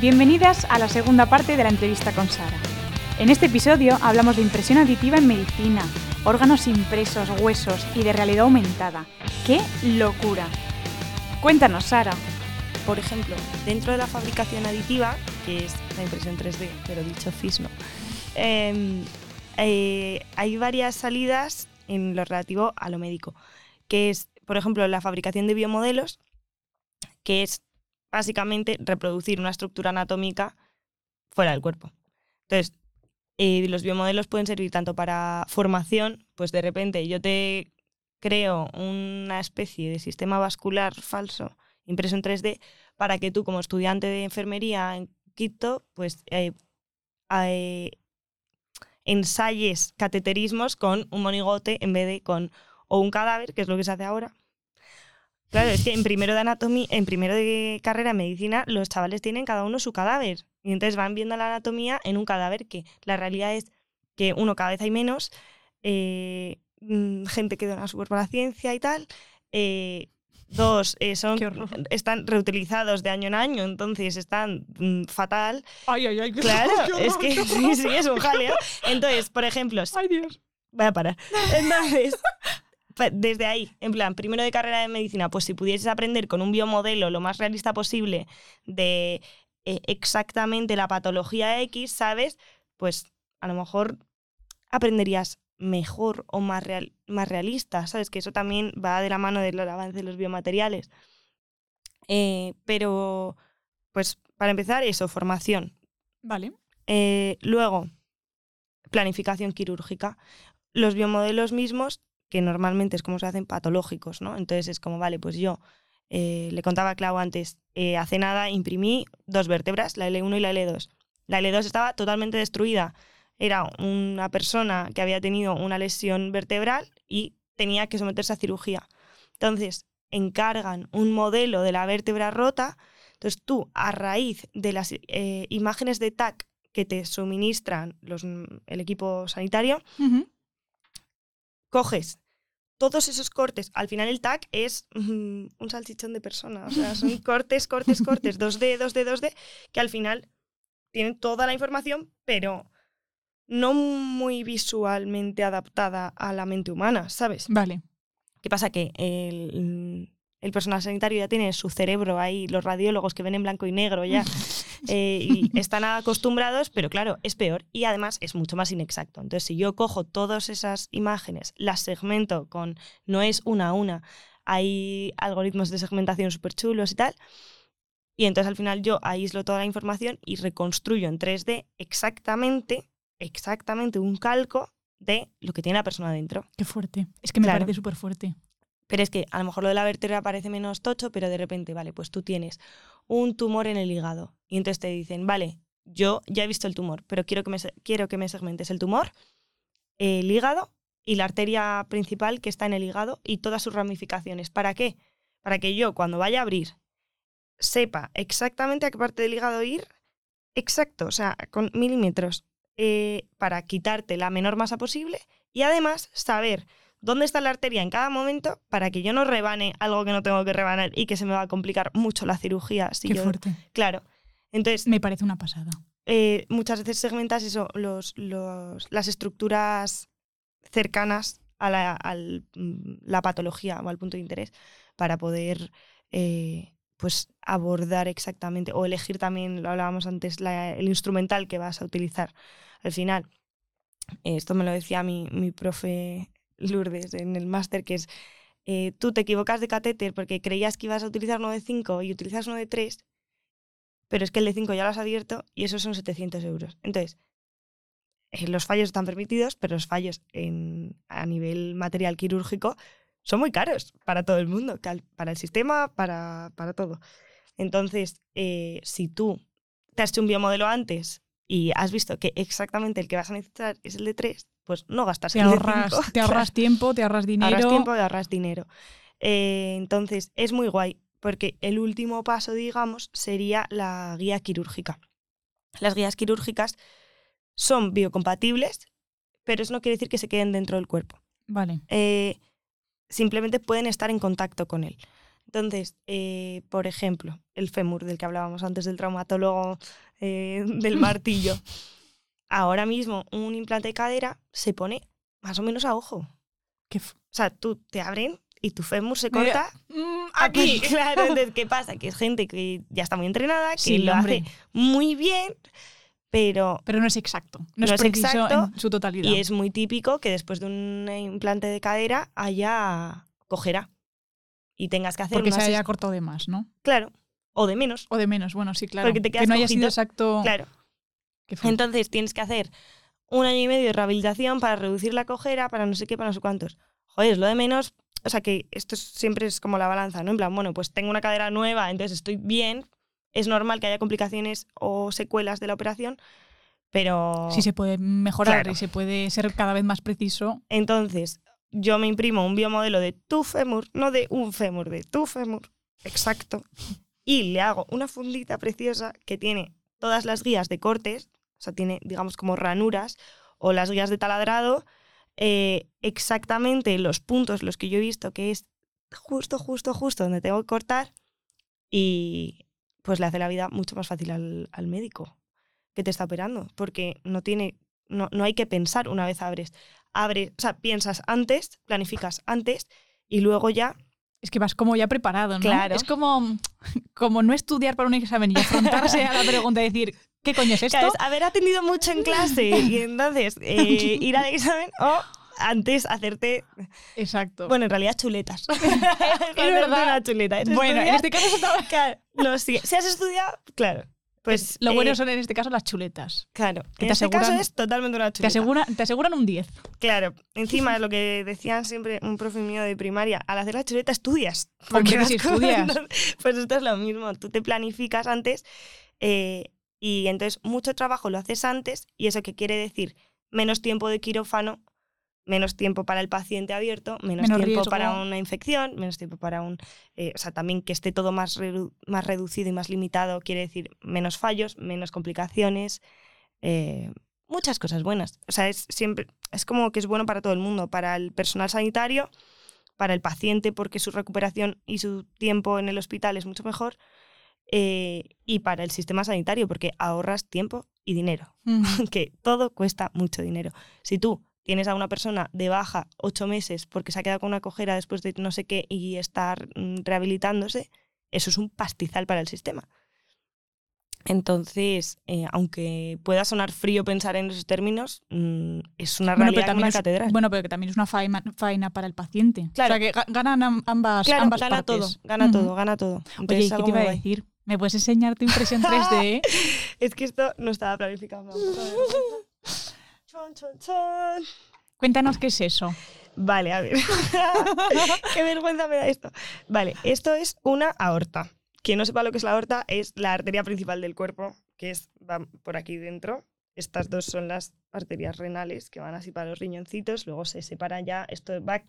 Bienvenidas a la segunda parte de la entrevista con Sara. En este episodio hablamos de impresión aditiva en medicina, órganos impresos, huesos y de realidad aumentada. ¡Qué locura! Cuéntanos, Sara. Por ejemplo, dentro de la fabricación aditiva, que es la impresión 3D, pero dicho FIS no, em, eh, hay varias salidas en lo relativo a lo médico, que es, por ejemplo, la fabricación de biomodelos, que es básicamente reproducir una estructura anatómica fuera del cuerpo. Entonces, eh, los biomodelos pueden servir tanto para formación, pues de repente yo te creo una especie de sistema vascular falso impreso en 3D para que tú como estudiante de enfermería en Quito, pues eh, eh, ensayes cateterismos con un monigote en vez de con o un cadáver, que es lo que se hace ahora, Claro, es que en primero de anatomía, en primero de carrera de medicina, los chavales tienen cada uno su cadáver. Y entonces van viendo la anatomía en un cadáver que la realidad es que uno cada vez hay menos, eh, mm, gente que dona su cuerpo a la ciencia y tal. Eh, dos, eh, son, están reutilizados de año en año, entonces están mm, fatal. Ay, ay, ay. Claro, es que sí, sí, es un jaleo. Entonces, por ejemplo... Ay, Dios. Voy a parar. Entonces, desde ahí, en plan, primero de carrera de medicina, pues si pudieses aprender con un biomodelo lo más realista posible de eh, exactamente la patología X, ¿sabes? Pues a lo mejor aprenderías mejor o más, real, más realista, ¿sabes? Que eso también va de la mano del avance de los biomateriales. Eh, pero, pues para empezar, eso, formación. Vale. Eh, luego, planificación quirúrgica. Los biomodelos mismos que normalmente es como se hacen patológicos, ¿no? Entonces es como, vale, pues yo eh, le contaba a Clau antes, eh, hace nada imprimí dos vértebras, la L1 y la L2. La L2 estaba totalmente destruida. Era una persona que había tenido una lesión vertebral y tenía que someterse a cirugía. Entonces, encargan un modelo de la vértebra rota. Entonces, tú, a raíz de las eh, imágenes de TAC que te suministran el equipo sanitario, coges todos esos cortes, al final el tag es mm, un salchichón de persona, o sea, son cortes, cortes, cortes, 2D, 2D, 2D, que al final tienen toda la información, pero no muy visualmente adaptada a la mente humana, ¿sabes? Vale. ¿Qué pasa? Que el, el personal sanitario ya tiene su cerebro ahí, los radiólogos que ven en blanco y negro ya, eh, y están acostumbrados, pero claro, es peor y además es mucho más inexacto. Entonces, si yo cojo todas esas imágenes, las segmento con, no es una a una, hay algoritmos de segmentación súper chulos y tal, y entonces al final yo aíslo toda la información y reconstruyo en 3D exactamente, exactamente un calco de lo que tiene la persona dentro. Qué fuerte. Es que me parece súper fuerte. Pero es que a lo mejor lo de la vértebra parece menos tocho, pero de repente, vale, pues tú tienes un tumor en el hígado. Y entonces te dicen, vale, yo ya he visto el tumor, pero quiero que me, quiero que me segmentes el tumor, el hígado y la arteria principal que está en el hígado y todas sus ramificaciones. ¿Para qué? Para que yo cuando vaya a abrir sepa exactamente a qué parte del hígado ir, exacto, o sea, con milímetros, eh, para quitarte la menor masa posible y además saber dónde está la arteria en cada momento para que yo no rebane algo que no tengo que rebanar y que se me va a complicar mucho la cirugía. Si Qué fuerte. Claro. Entonces, me parece una pasada. Eh, muchas veces segmentas eso, los, los, las estructuras cercanas a la, mm, la, patología o al punto de interés para poder eh, pues abordar exactamente o elegir también, lo hablábamos antes, el instrumental que vas a utilizar. Al final, esto me lo decía mi, mi profe Lourdes en el máster, que es eh, tú te equivocas de catéter porque creías que ibas a utilizar uno de 5 y utilizas uno de 3, pero es que el de 5 ya lo has abierto y esos son 700 euros. Entonces, eh, los fallos están permitidos, pero los fallos en, a nivel material quirúrgico son muy caros para todo el mundo, para el sistema, para, para todo. Entonces, eh, si tú te has hecho un biomodelo antes y has visto que exactamente el que vas a necesitar es el de 3, pues no gastas te ahorras, Te ahorras tiempo, te ahorras dinero. Ahorras tiempo y ahorras dinero. Eh, entonces, es muy guay, porque el último paso, digamos, sería la guía quirúrgica. Las guías quirúrgicas son biocompatibles, pero eso no quiere decir que se queden dentro del cuerpo. Vale. Eh, simplemente pueden estar en contacto con él. Entonces, eh, por ejemplo, el fémur del que hablábamos antes del traumatólogo eh, del martillo. Ahora mismo un implante de cadera se pone más o menos a ojo. ¿Qué f- O sea, tú te abren y tu fémur se corta Mm, aquí. Claro, entonces, ¿qué pasa? Que es gente que ya está muy entrenada, que Sí, lo hombre. hace muy bien, pero Pero no es exacto. No, No es es preciso exacto en su totalidad. Y es muy típico que después de un implante de cadera haya cojera y tengas que hacer Porque se haya cortado de más, ¿no? Claro, o de menos, O de menos, bueno, sí, claro. Porque te quedas que no haya sido exacto. claro. Entonces tienes que hacer un año y medio de rehabilitación para reducir la cojera, para no sé qué, para no sé cuántos. Joder, es lo de menos. O sea que esto es- siempre es como la balanza, ¿no? En plan, bueno, pues tengo una cadera nueva, entonces estoy bien. Es normal que haya complicaciones o secuelas de la operación, pero. Sí se puede mejorar Claro. y se puede ser cada vez más preciso. Entonces, yo me imprimo un biomodelo de tu fémur, no de un fémur, de tu fémur, exacto, y le hago una fundita preciosa que tiene todas las guías de cortes, o sea, tiene, digamos, como ranuras, o las guías de taladrado, eh, exactamente los puntos los que yo he visto que es justo, justo, justo donde tengo que cortar, y pues le hace la vida mucho más fácil al, al médico que te está operando, porque no tiene, no, no hay que pensar una vez abres abres, o sea, piensas antes, planificas antes y luego ya, Es que vas como ya preparado, ¿no? Claro. Es como, como no estudiar para un examen y afrontarse a la pregunta y decir, ¿qué coño es esto? ¿sabes? haber atendido mucho en clase y entonces eh, ir al examen o antes hacerte, Exacto. bueno, en realidad chuletas. es verdad. una chuleta. Es Bueno, en este caso estaba- claro, no, si, si has estudiado, claro, pues lo eh, bueno son en este caso las chuletas. Claro, que en te este caso aseguran- es totalmente una Te, chuleta. asegura, te aseguran un 10. Claro, encima es lo que decían siempre un profe mío de primaria, al hacer la chuleta estudias. Vas si estudias. Pues esto es lo mismo, tú te planificas antes eh, y entonces mucho trabajo lo haces antes y eso que quiere decir menos tiempo de quirófano, menos tiempo para el paciente abierto, menos, Menos tiempo riesgo. para una infección, menos tiempo para un... eh, o sea, también que esté todo más, redu- más reducido y más limitado quiere decir menos fallos, menos complicaciones, eh, muchas cosas buenas. O sea, es siempre... Es como que es bueno para todo el mundo, para el personal sanitario, para el paciente porque su recuperación y su tiempo en el hospital es mucho mejor eh, y para el sistema sanitario porque ahorras tiempo y dinero, que todo cuesta mucho dinero. Si tú tienes a una persona de baja ocho meses porque se ha quedado con una cojera después de no sé qué y está mm, rehabilitándose, eso es un pastizal para el sistema. Entonces, eh, aunque pueda sonar frío pensar en esos términos, mm, es una Bueno, realidad una es, catedral. bueno, pero que también es una faena, faena para el paciente. Claro. O sea, que ga- ganan am- ambas, claro, ambas gana partes. todo, gana todo, gana todo. Entonces, Oye, ¿y es qué te iba a decir? ¿Me puedes enseñar tu impresión 3D? Es que esto no estaba planificado. Chon, chon, chon. Cuéntanos qué es eso. Vale, a ver. Qué vergüenza me da esto. Vale, esto es una aorta. Quien no sepa lo que es la aorta, es la arteria principal del cuerpo, que es va por aquí dentro. Estas dos son las arterias renales que van así para los riñoncitos, luego se separan ya. Esto va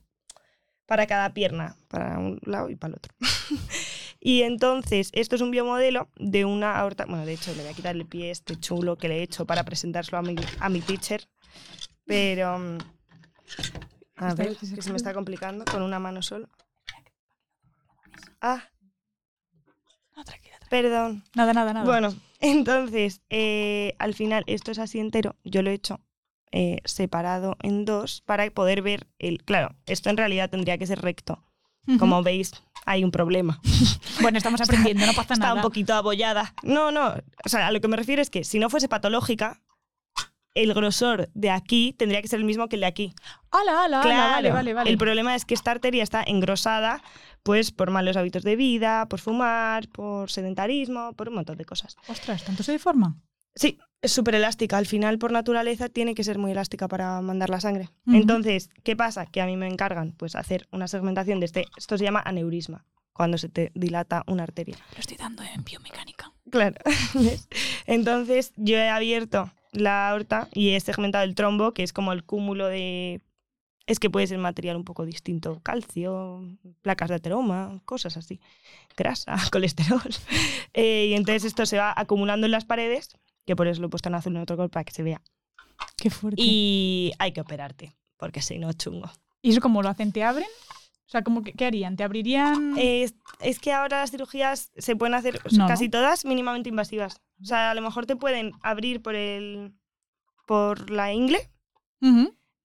para cada pierna, para un lado y para el otro. y entonces, esto es un biomodelo de una aorta. Bueno, de hecho, le voy a quitar el pie este chulo que le he hecho para presentárselo a mi, a mi teacher. Pero. mm, A ver, que se me está complicando con una mano solo. Ah, No, tranquila, tranquila. perdón. Nada, nada, nada. Bueno, entonces, eh, al final, esto es así entero. Yo lo he hecho eh, separado en dos para poder ver el. Claro, esto en realidad tendría que ser recto. Como veis, hay un problema. Bueno, estamos aprendiendo, no pasa Está nada. un poquito abollada. No, no. O sea, a lo que me refiero es que si no fuese patológica, el grosor de aquí tendría que ser el mismo que el de aquí. ¡Hala, hala! Claro. Vale, vale, vale. El problema es que esta arteria está engrosada pues por malos hábitos de vida, por fumar, por sedentarismo, por un montón de cosas. Ostras, ¿tanto se deforma? Sí, es súper elástica. Al final, por naturaleza, tiene que ser muy elástica para mandar la sangre. Entonces, ¿qué pasa? Que a mí me encargan pues hacer una segmentación de este... Esto se llama aneurisma, cuando se te dilata una arteria. Lo estoy dando en biomecánica. Claro. Entonces, yo he abierto la aorta y he segmentado el trombo, que es como el cúmulo de... Es que puede ser material un poco distinto, calcio, placas de ateroma, cosas así, grasa, colesterol. Eh, y entonces esto se va acumulando en las paredes, que por eso lo he puesto en azul en otro color para que se vea. Qué fuerte. Y hay que operarte, porque si no, chungo. ¿Y eso cómo lo hacen? ¿Te abren? sea, ¿cómo que, ¿qué harían? ¿Te abrirían...? Es, es que ahora las cirugías se pueden hacer No, casi ¿no? todas mínimamente invasivas. O sea, a lo mejor te pueden abrir por el por la ingle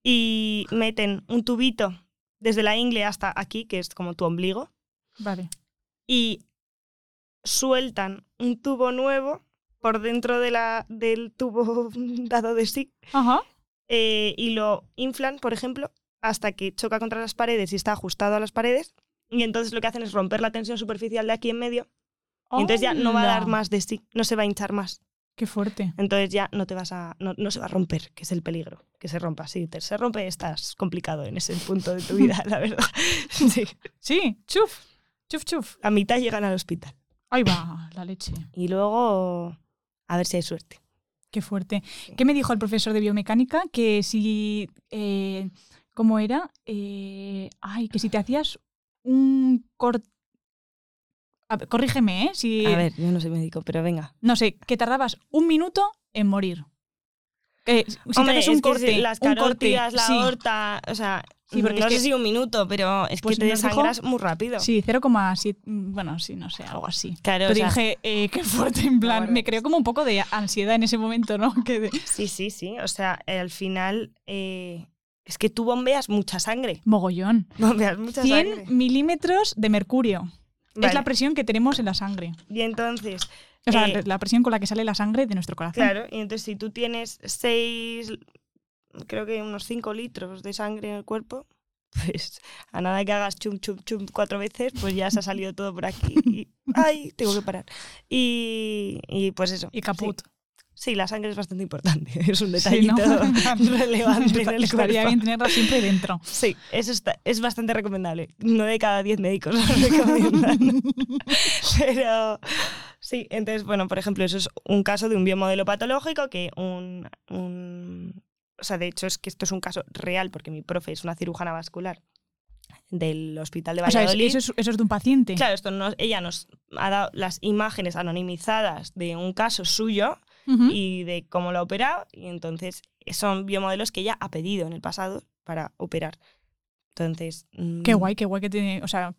y meten un tubito desde la ingle hasta aquí, que es como tu ombligo, Vale. y sueltan un tubo nuevo por dentro de la, del tubo dado de sí Ajá. eh, y lo inflan, por ejemplo, hasta que choca contra las paredes y está ajustado a las paredes. Y entonces lo que hacen es romper la tensión superficial de aquí en medio. Y entonces ya no va a dar más de sí, no se va a hinchar más. Qué fuerte. Entonces ya no te vas a. No, no se va a romper, que es el peligro. Que se rompa. Si te, se rompe, estás complicado en ese punto de tu vida, la verdad. Sí. Sí, chuf. Chuf, chuf. A mitad llegan al hospital. Ahí va, la leche. Y luego. A ver si hay suerte. Qué fuerte. ¿Qué me dijo el profesor de biomecánica? Que si. eh, ¿Cómo era? Eh, ay, que si te hacías un corte. corrígeme, ¿eh? Si, A ver, yo no soy médico, pero venga. No sé, que tardabas un minuto en morir. Eh, si Hombre, te haces un corte, si las un corte, carótidas, la sí, aorta, o sea, Sí, porque no es sé que- si un minuto, pero es Pues que te desangras muy rápido. Sí, 0,7. Bueno, sí, no sé, algo así. Claro, Pero o sea, dije, eh, qué fuerte, en plan, Claro. me creó como un poco de ansiedad en ese momento, ¿no? Que de- sí, sí, sí. O sea, eh, al final eh, es que tú bombeas mucha sangre. Mogollón. Bombeas mucha 100 sangre. milímetros de mercurio. Es la presión que tenemos en la sangre. Y entonces, O sea, Eh, la presión con la que sale la sangre de nuestro corazón. claro, y entonces si tú tienes seis, creo que unos 5 litros de sangre en el cuerpo, pues a nada que hagas chum, chum, chum cuatro veces, pues ya se ha salido todo por aquí. Y, ay, tengo que parar. Y, y pues eso. Y caput. Sí. Sí, la sangre es bastante importante. Es un Sí, ¿no? detallito relevante en el Estaría cuerpo. bien tenerla siempre dentro. Sí, eso está, es bastante recomendable. No de cada 10 médicos lo recomiendan. Pero sí, entonces, bueno, por ejemplo, eso es un caso de un biomodelo patológico que un, un- O sea, de hecho es que esto es un caso real porque mi profe es una cirujana vascular del Hospital de O sea, es- Valladolid. eso, es, eso es de un paciente. Claro, esto nos- ella nos ha dado las imágenes anonimizadas de un caso suyo Ujú. y de cómo lo ha operado. Y entonces son biomodelos que ella ha pedido en el pasado para operar. Entonces. mm, Qué guay, qué guay que tiene. O sea,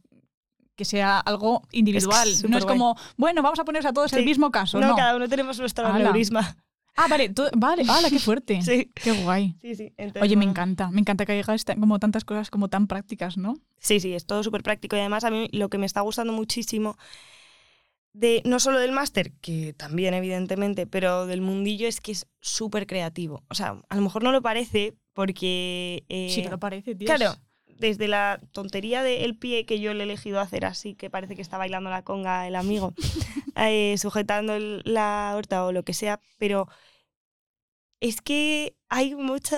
que sea algo individual. no es como, bueno, vamos a ponerse a todos el mismo caso. No, No. cada uno tenemos nuestro aneurisma. Ah, vale, tú- vale, hala, qué fuerte. Sí, Qué guay. sí, sí. Entonces, Oye, me encanta, me encanta que haya esta- como tantas cosas como tan prácticas, ¿no? Sí, sí, es todo súper práctico. Y además, a mí lo que me está gustando muchísimo. De, no solo del máster, que también evidentemente, pero del mundillo es que es súper creativo. O sea, a lo mejor no lo parece porque... eh, sí que lo parece, tío. Claro, desde la tontería del pie que yo le he elegido hacer así, que parece que está bailando la conga el amigo, eh, sujetando el- la aorta o lo que sea, pero es que hay mucho,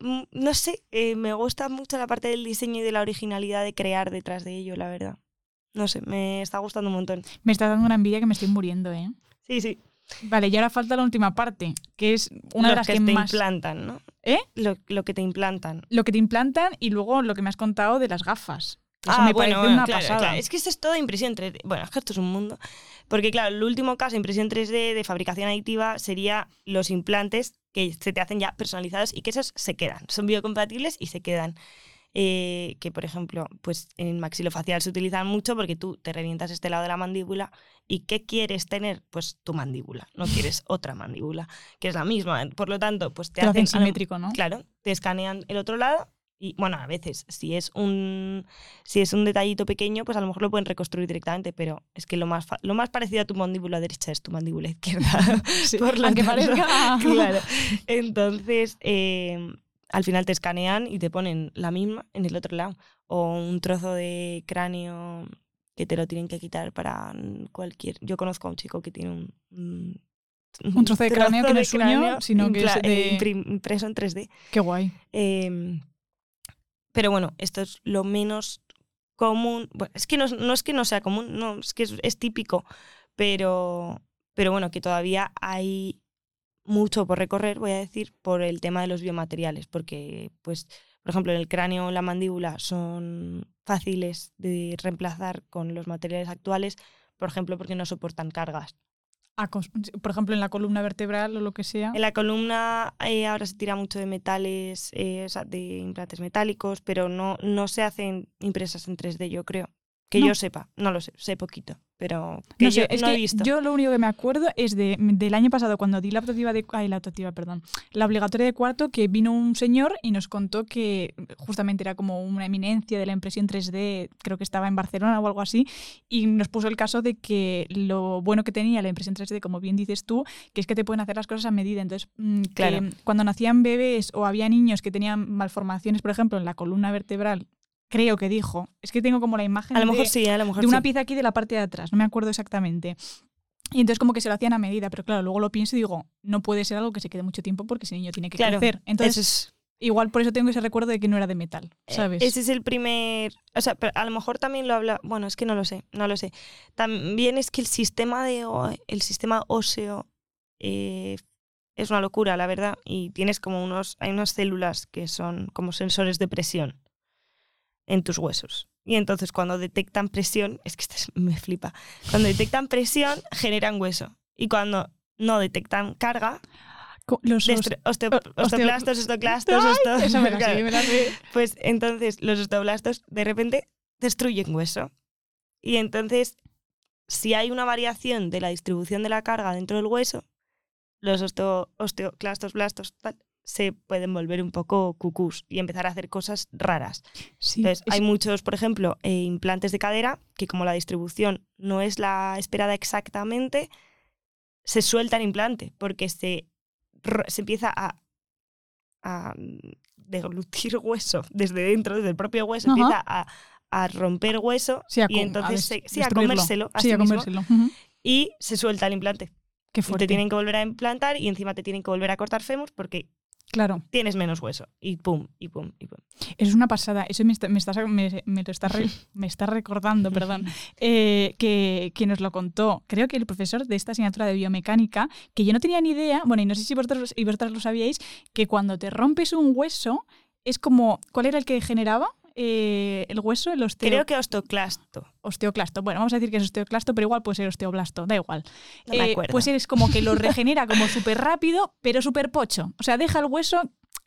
mm, no sé, eh, me gusta mucho la parte del diseño y de la originalidad de crear detrás de ello, la verdad. No sé, me está gustando un montón. Me está dando una envidia que me estoy muriendo, ¿eh? Sí, sí. Vale, y ahora falta la última parte, que es una de Los las que, que, te más... implantan, ¿no? ¿Eh? Lo, lo que te implantan. Lo que te implantan y luego lo que me has contado de las gafas. Eso ah, me bueno, parece bueno, una claro, pasada. claro. Es que esto es todo impresión 3D. Bueno, es que esto es un mundo. Porque, claro, el último caso de impresión 3D de fabricación aditiva sería los implantes que se te hacen ya personalizados y que esos se quedan. Son biocompatibles y se quedan. Eh, que, por ejemplo, pues en maxilofacial se utilizan mucho porque tú te revientas este lado de la mandíbula y ¿qué quieres tener? Pues tu mandíbula. No quieres otra mandíbula, que es la misma. Por lo tanto, pues te, Te hacen hacen simétrico, ¿no? Claro, te escanean el otro lado y bueno, a veces si es un si es un detallito pequeño, pues a lo mejor lo pueden reconstruir directamente, pero es que lo más lo más parecido a tu mandíbula derecha es tu mandíbula izquierda. Sí, Por lo tanto, parezca... claro. Entonces, eh, al final te escanean y te ponen la misma en el otro lado o un trozo de cráneo que te lo tienen que quitar para cualquier. Yo conozco a un chico que tiene un un, Un trozo de cráneo que no es suyo, sino que es de- impreso en 3D. Qué guay. Eh, pero bueno, esto es lo menos común. Bueno, es que no, no es que no sea común, no, es que es, es típico, pero, pero bueno, que todavía hay mucho por recorrer, voy a decir, por el tema de los biomateriales, porque, pues, por ejemplo, en el cráneo o la mandíbula son fáciles de reemplazar con los materiales actuales, por ejemplo, porque no soportan cargas. por ejemplo, en la columna vertebral o lo que sea. En la columna eh, ahora se tira mucho de metales, eh, o sea, de implantes metálicos, pero no, no se hacen impresas en 3D, yo creo. Que yo sepa, no lo sé, sé poquito, pero que no yo es no que he visto. Yo lo único que me acuerdo es de, del año pasado cuando di la optativa de ay, la optativa, perdón, la obligatoria de cuarto que vino un señor y nos contó que justamente era como una eminencia de la impresión 3D, creo que estaba en Barcelona o algo así, y nos puso el caso de que lo bueno que tenía la impresión 3D, como bien dices tú, que es que te pueden hacer las cosas a medida. Entonces, mm, Claro. cuando nacían bebés o había niños que tenían malformaciones, por ejemplo, en la columna vertebral, creo que dijo, es que tengo como la imagen a lo de- mejor sí, a lo mejor de una sí. pieza aquí de la parte de atrás, no me acuerdo exactamente. Y entonces como que se lo hacían a medida, pero claro, luego lo pienso y digo, no puede ser algo que se quede mucho tiempo porque ese niño tiene que Claro, crecer. Entonces, es- igual por eso tengo ese recuerdo de que no era de metal, eh, ¿sabes? Ese es el primer. O sea, pero a lo mejor también lo habla. Bueno, es que no lo sé, no lo sé. También es que el sistema de el sistema óseo eh, es una locura, la verdad. Y tienes como unos. Hay unas células que son como sensores de presión en tus huesos. Y entonces cuando detectan presión, es que esto es- me flipa. Cuando detectan presión, generan hueso. Y cuando no detectan carga, Los osteoplastos, la sé. Pues entonces los osteoblastos de repente destruyen hueso. Y entonces, si hay una variación de la distribución de la carga dentro del hueso, los osteo- osteoclastos, blastos, tal, se pueden volver un poco cucús y empezar a hacer cosas raras. Sí, Entonces, es- hay muchos, por ejemplo, eh, implantes de cadera que como la distribución no es la esperada exactamente, se suelta el implante porque se, se empieza a, a deglutir hueso desde dentro, desde el propio hueso, Ajá. empieza a, a romper hueso sí, a y entonces se- sí, a comérselo a Sí, sí a mismo, comérselo. Ujú. y se suelta el implante. Qué Y fuerte. te tienen que volver a implantar y encima te tienen que volver a cortar fémur porque Claro, tienes menos hueso. Y pum, y pum, y pum. eso es una pasada. Eso me está, me estás- me- me lo está, re- me está recordando, perdón, eh, que, que nos lo contó, creo que el profesor de esta asignatura de biomecánica, que yo no tenía ni idea, bueno, y no sé si vosotros, y vosotras lo sabíais, que cuando te rompes un hueso, es como, ¿cuál era el que generaba eh, el hueso? El osteo, Creo que osteoclasto. osteoclasto. Bueno, vamos a decir que es osteoclasto, pero igual puede ser osteoblasto, da igual. No me Eh, acuerdo. pues es como que lo regenera como súper rápido, pero súper pocho. O sea, deja el hueso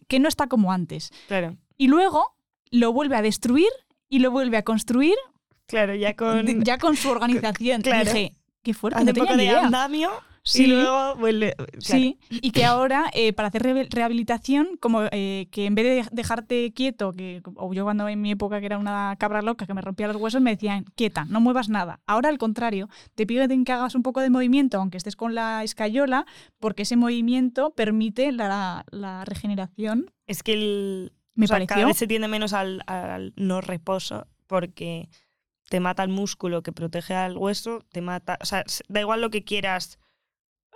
que no está como antes. Claro. Y luego lo vuelve a destruir y lo vuelve a construir Claro, ya con. ya con su organización. Claro. Dije, qué fuerte, hace no un tenía poco ni de idea. andamio Sí. y luego vuelve. claro. Sí, y que ahora eh, para hacer re- rehabilitación, como eh, que en vez de dejarte quieto, que o yo cuando en mi época que era una cabra loca que me rompía los huesos, me decían, quieta, no muevas nada. Ahora al contrario, te piden que hagas un poco de movimiento, aunque estés con la escayola, porque ese movimiento permite la, la regeneración. Es que el. Me o sea, cada vez se tiende menos al, al no reposo porque te mata el músculo que protege al hueso, te mata. O sea, da igual lo que quieras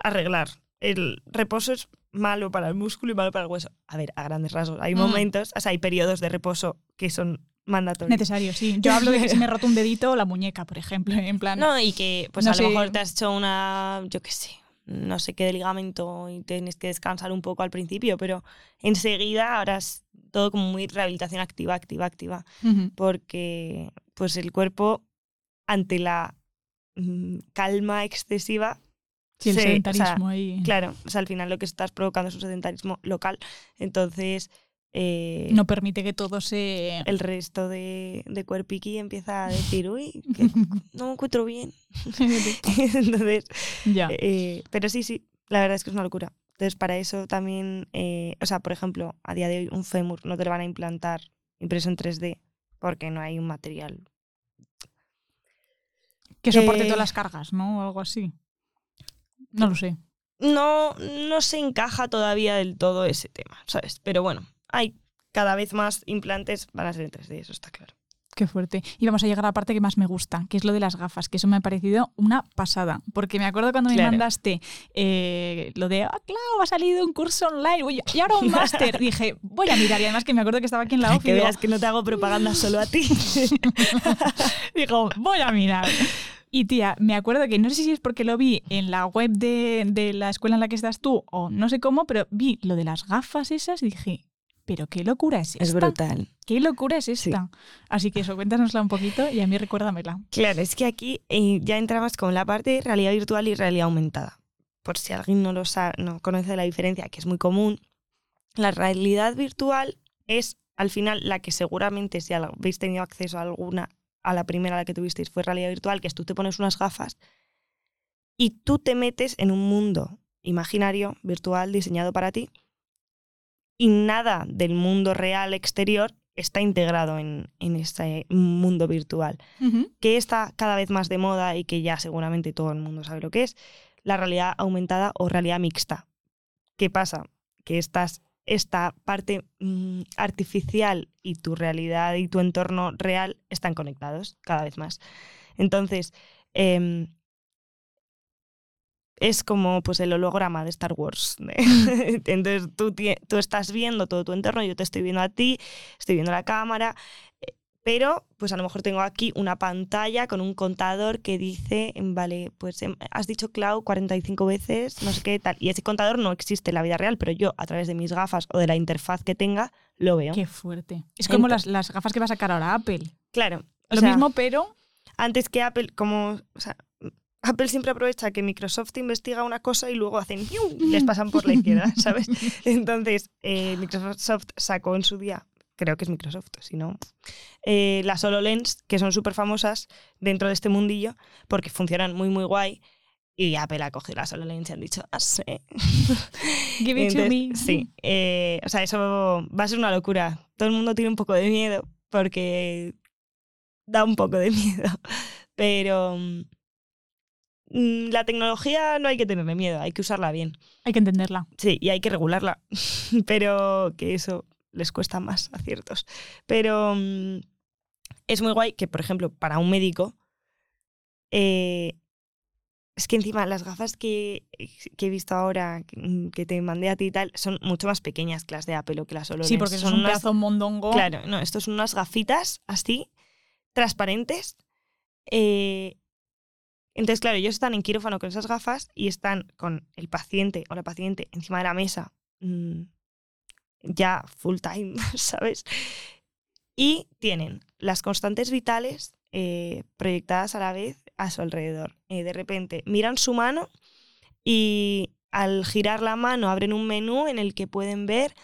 arreglar. El reposo es malo para el músculo y malo para el hueso. A ver, a grandes rasgos. Hay Mm. momentos, o sea, hay periodos de reposo que son mandatorios. necesario, sí. Yo hablo de que se me roto un dedito o la muñeca, por ejemplo, en plan... No, y que pues No a sé. lo mejor te has hecho una, yo qué sé, no sé qué de ligamento y tienes que descansar un poco al principio, pero enseguida ahora es todo como muy rehabilitación activa, activa, activa, porque pues el cuerpo ante la mm, calma excesiva, Sí, el se- o sea, sedentarismo ahí. claro, o sea, al final lo que estás provocando es un sedentarismo local, entonces eh, No permite que todo se... el resto de, de cuerpiqui empieza a decir, uy, que no me encuentro bien. Entonces, ya. eh, pero sí, sí, la verdad es que es una locura. Entonces, para eso también, eh, o sea, por ejemplo, a día de hoy un fémur no te lo van a implantar impreso en 3D porque no hay un material. Que soporte eh, todas las cargas, ¿no? O algo así. No lo sé. No, no se encaja todavía del todo ese tema, ¿sabes? Pero bueno, hay cada vez más implantes, van a ser en 3D, eso está claro. Qué fuerte. Y vamos a llegar a la parte que más me gusta, que es lo de las gafas, que eso me ha parecido una pasada. Porque me acuerdo cuando me mandaste eh, lo de, ah, claro, ha salido un curso online y ahora un máster. Dije, voy a mirar. Y además que me acuerdo que estaba aquí en la Para ofi. que digo, veas que no te hago propaganda solo a ti. Digo, voy a mirar. Y tía, me acuerdo que no sé si es porque lo vi en la web de, de la escuela en la que estás tú o no sé cómo, pero vi lo de las gafas esas y dije, pero qué locura es esta. es brutal. ¿Qué locura es esta? Así que eso, cuéntanosla un poquito y a mí recuérdamela. Claro, es que aquí eh, ya entramos con la parte de realidad virtual y realidad aumentada. por si alguien no lo sabe, no conoce la diferencia, que es muy común, la realidad virtual es al final la que seguramente si habéis tenido acceso a alguna, a la primera a la que tuvisteis fue realidad virtual, que es tú te pones unas gafas y tú te metes en un mundo imaginario, virtual, diseñado para ti, y nada del mundo real exterior está integrado en, en este mundo virtual, que está cada vez más de moda y que ya seguramente todo el mundo sabe lo que es, la realidad aumentada o realidad mixta. ¿Qué pasa? Que estás, esta parte mm, artificial y tu realidad y tu entorno real están conectados cada vez más. Entonces, em, es como pues el holograma de Star Wars. Entonces tú, tú estás viendo todo tu entorno, yo te estoy viendo a ti, estoy viendo la cámara, pero pues a lo mejor tengo aquí una pantalla con un contador que dice, vale, pues em, has dicho cloud 45 veces, no sé qué tal, y ese contador no existe en la vida real, pero yo a través de mis gafas o de la interfaz que tenga lo veo. Qué fuerte. Es como las, las, gafas que va a sacar ahora Apple. Claro. Lo mismo, pero... Antes que Apple, como... O sea, Apple siempre aprovecha que Microsoft investiga una cosa y luego hacen les pasan por la izquierda, ¿sabes? Entonces, eh, Microsoft sacó en su día, creo que es Microsoft, si no, eh, las HoloLens, que son súper famosas dentro de este mundillo, porque funcionan muy, muy guay. Y Apple ha cogido las HoloLens y han dicho, ah, sí. Give it to me. Sí, eh, o sea, eso va a ser una locura. Todo el mundo tiene un poco de miedo porque da un poco de miedo. Pero mm, la tecnología no hay que tenerle miedo, hay que usarla bien. Hay que entenderla. Sí, y hay que regularla, pero que eso les cuesta más a ciertos. Pero mm, es muy guay que, por ejemplo, para un médico, eh, es que encima las gafas que, he visto ahora, mm, que te mandé a ti y tal, son mucho más pequeñas que las de Apple o que las HoloLens. Sí, porque son un pedazo mondongo. Claro, no, estos son unas gafitas así, transparentes, eh, entonces, claro, ellos están en quirófano con esas gafas y están con el paciente o la paciente encima de la mesa, mm, ya full time, ¿sabes? Y tienen las constantes vitales eh, proyectadas a la vez a su alrededor. Eh, de repente miran su mano y al girar la mano abren un menú en el que pueden ver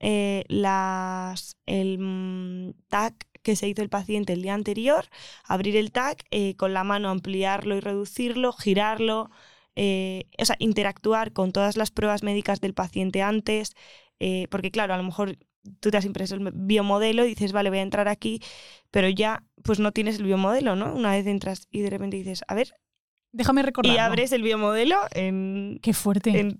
eh, las, el mm, tag que se hizo el paciente el día anterior, abrir el tag, con la mano ampliarlo y reducirlo, girarlo, o sea, interactuar con todas las pruebas médicas del paciente antes, eh, porque claro, a lo mejor tú te has impreso el biomodelo y dices, vale, voy a entrar aquí, pero ya pues no tienes el biomodelo, ¿no? Una vez entras y de repente dices, a ver, Déjame recordar. Y abres el biomodelo en. Qué fuerte.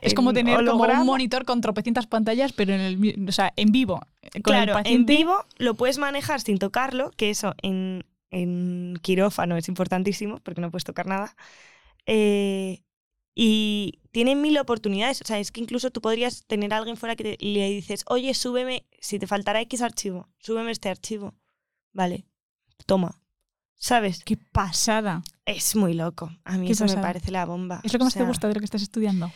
Es como tener como un monitor con tropecientas pantallas, pero en, el, o sea, en vivo. claro, en vivo lo puedes manejar sin tocarlo, que eso en, en quirófano es importantísimo, porque no puedes tocar nada. Eh, y tiene mil oportunidades. O sea, es que incluso tú podrías tener a alguien fuera que le dices, oye, súbeme, si te faltará X archivo, súbeme este archivo. Vale, toma. ¿Sabes? Qué pasada. Es muy loco. A mí eso me parece la bomba. ¿Es lo que más te gusta de lo que estás estudiando?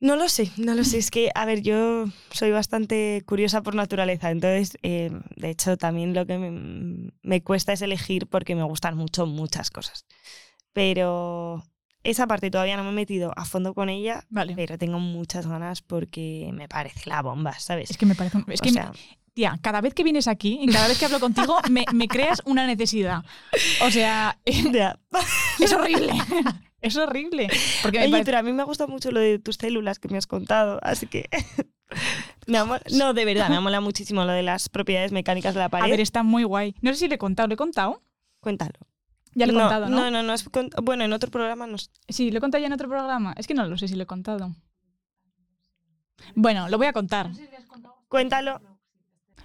No lo sé, no lo sé. Es que, a ver, yo soy bastante curiosa por naturaleza, entonces, eh, de hecho, también lo que me, cuesta es elegir porque me gustan mucho muchas cosas. Pero esa parte todavía no me he metido a fondo con ella, vale. pero tengo muchas ganas porque me parece la bomba, ¿sabes? Es que me parece... Es que tía, cada vez que vienes aquí, cada vez que hablo contigo, me, creas una necesidad. O sea, es horrible. Es horrible. Porque Oye, pero a mí me ha gustado mucho lo de tus células que me has contado, así que... no, de verdad, me mola muchísimo lo de las propiedades mecánicas de la pared. A ver, está muy guay. No sé si le he contado, ¿le he contado? Cuéntalo. Ya lo he contado, ¿no? No, no, no. Bueno, en otro programa no. Sí, lo he contado ya en otro programa. Es que no lo sé si lo he contado. Bueno, lo voy a contar. Cuéntalo.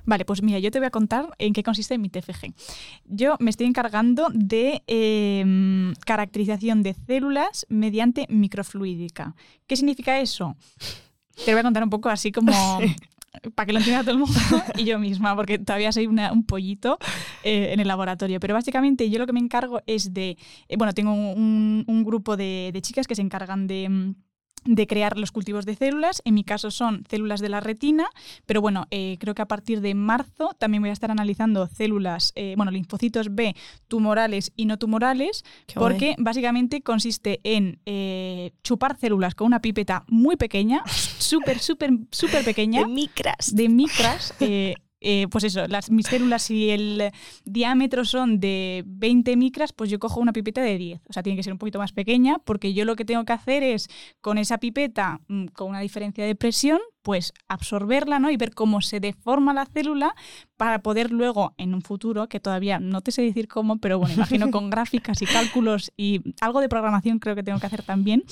Vale, pues mira, yo te voy a contar en qué consiste mi TFG. Yo me estoy encargando de em, caracterización de células mediante microfluídica. ¿Qué significa eso? Te lo voy a contar un poco así como para que lo entienda todo el mundo y yo misma, porque todavía soy un pollito eh, en el laboratorio. Pero básicamente yo lo que me encargo es de, eh, bueno, tengo un, grupo de, chicas que se encargan de de crear los cultivos de células. En mi caso son células de la retina, pero bueno, eh, creo que a partir de marzo también voy a estar analizando células, eh, bueno, linfocitos B tumorales y no tumorales, Qué porque básicamente consiste en eh, chupar células con una pipeta muy pequeña, súper, súper, súper pequeña, De micras. de micras. Eh, pues eso, las, mis células, si el diámetro son de 20 micras, pues yo cojo una pipeta de 10. O sea, tiene que ser un poquito más pequeña, porque yo lo que tengo que hacer es, con esa pipeta, mm, con una diferencia de presión, pues absorberla ¿no? y ver cómo se deforma la célula para poder luego, en un futuro, que todavía no te sé decir cómo, pero bueno, imagino con gráficas y cálculos y algo de programación creo que tengo que hacer también,